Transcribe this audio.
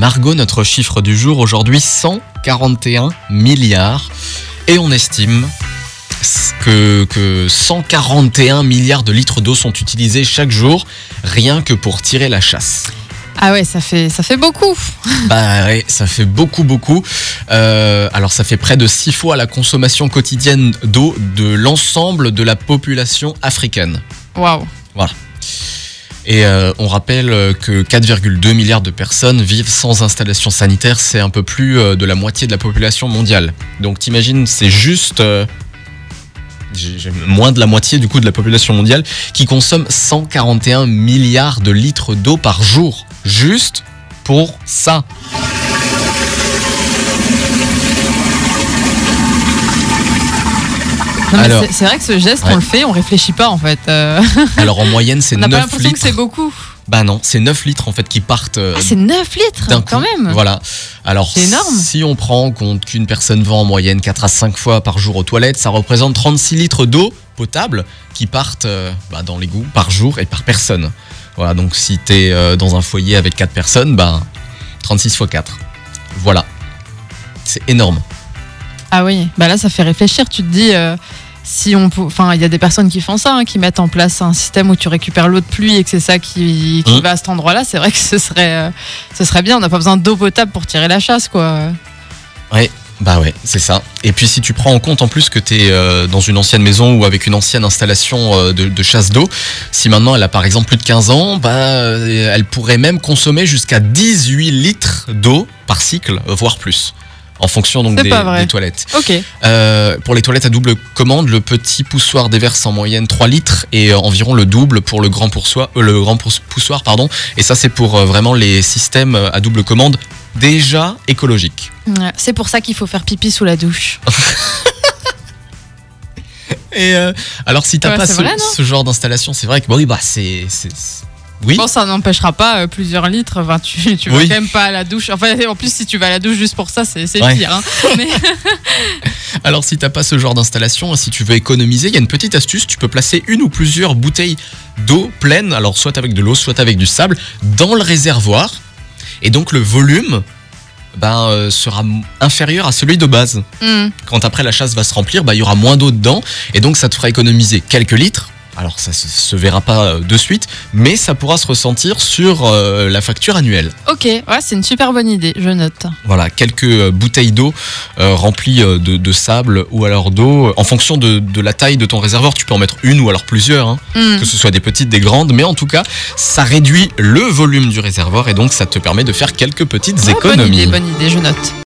Margot, notre chiffre du jour aujourd'hui 141 milliards. Et on estime que, que 141 milliards de litres d'eau sont utilisés chaque jour rien que pour tirer la chasse. Ah ouais, ça fait, ça fait beaucoup. Bah ouais, ça fait beaucoup, beaucoup. Euh, alors ça fait près de 6 fois la consommation quotidienne d'eau de l'ensemble de la population africaine. Waouh. Et euh, on rappelle que 4,2 milliards de personnes vivent sans installation sanitaire, c'est un peu plus euh, de la moitié de la population mondiale. Donc t'imagines, c'est juste euh, moins de la moitié du coup de la population mondiale qui consomme 141 milliards de litres d'eau par jour, juste pour ça. Non, mais Alors- c'est- c'est vrai que ce geste, Ouais. on le fait, on réfléchit pas en fait. Euh, Alors en moyenne, c'est on n'a pas 9 l'impression que c'est litres. beaucoup. Bah non, c'est 9 litres en fait qui partent euh, Ah, c'est 9 litres d'un quand coup. même. Voilà. Alors, C'est énorme. si on prend en compte qu'une personne va en moyenne 4 à 5 fois par jour aux toilettes, ça représente 36 litres d'eau potable qui partent euh, bah, dans l'égout par jour et par personne. Voilà, donc si tu es dans un foyer avec 4 personnes, bah, 36 fois 4. Voilà. C'est énorme. Ah oui, bah là ça fait réfléchir. Tu te dis, euh, si on, enfin, il y a des personnes qui font ça, hein, qui mettent en place un système où tu récupères l'eau de pluie et que c'est ça qui, qui Mhm. va à cet endroit-là. C'est vrai que ce serait, euh, ce serait bien. On n'a pas besoin d'eau potable pour tirer la chasse, quoi. Bah ouais, c'est ça. Et puis si tu prends en compte en plus que tu es dans une ancienne maison ou avec une ancienne installation euh, de, de chasse d'eau, si maintenant elle a par exemple plus de 15 ans, bah, euh, elle pourrait même consommer jusqu'à 18 litres d'eau par cycle, voire plus. En fonction donc des, toilettes. Ok. Euh, pour les toilettes à double commande, le petit poussoir déverse en moyenne 3 litres et euh, environ le double pour le grand poussoir, euh, le grand pouss- poussoir pardon. Et ça c'est pour euh, vraiment les systèmes à double commande déjà écologiques. Ouais, C'est pour ça qu'il faut faire pipi sous la douche. Et alors si t'as Ouais, pas ce, vrai, ce genre d'installation, c'est vrai que bon, oui bah c'est c'est- c'est- oui. Bon, ça n'empêchera pas euh, plusieurs litres. Enfin, tu, tu vas Oui. quand même pas à la douche. Enfin, en plus, si tu vas à la douche juste pour ça, c'est Ouais. pire. hein. Mais Alors si t'as pas ce genre d'installation, si tu veux économiser, il y a une petite astuce, tu peux placer une ou plusieurs bouteilles d'eau pleine, alors soit avec de l'eau, soit avec du sable, dans le réservoir. Et donc le volume ben, euh, sera inférieur à celui de base. hmm, Quand après la chasse va se remplir, bah, il y aura moins d'eau dedans, et donc ça te fera économiser quelques litres. Alors ça se, se verra pas euh, de suite, mais ça pourra se ressentir sur euh, la facture annuelle. ok, ouais, c'est une super bonne idée. Je note. Voilà, quelques euh, bouteilles d'eau euh, remplies de, de sable ou alors d'eau. En fonction de, de la taille de ton réservoir, tu peux en mettre une ou alors plusieurs, hein, Hmm. que ce soit des petites, des grandes, mais en tout cas, ça réduit le volume du réservoir et donc ça te permet de faire quelques petites Ouais, bonne économies. idée, bonne idée. Je note.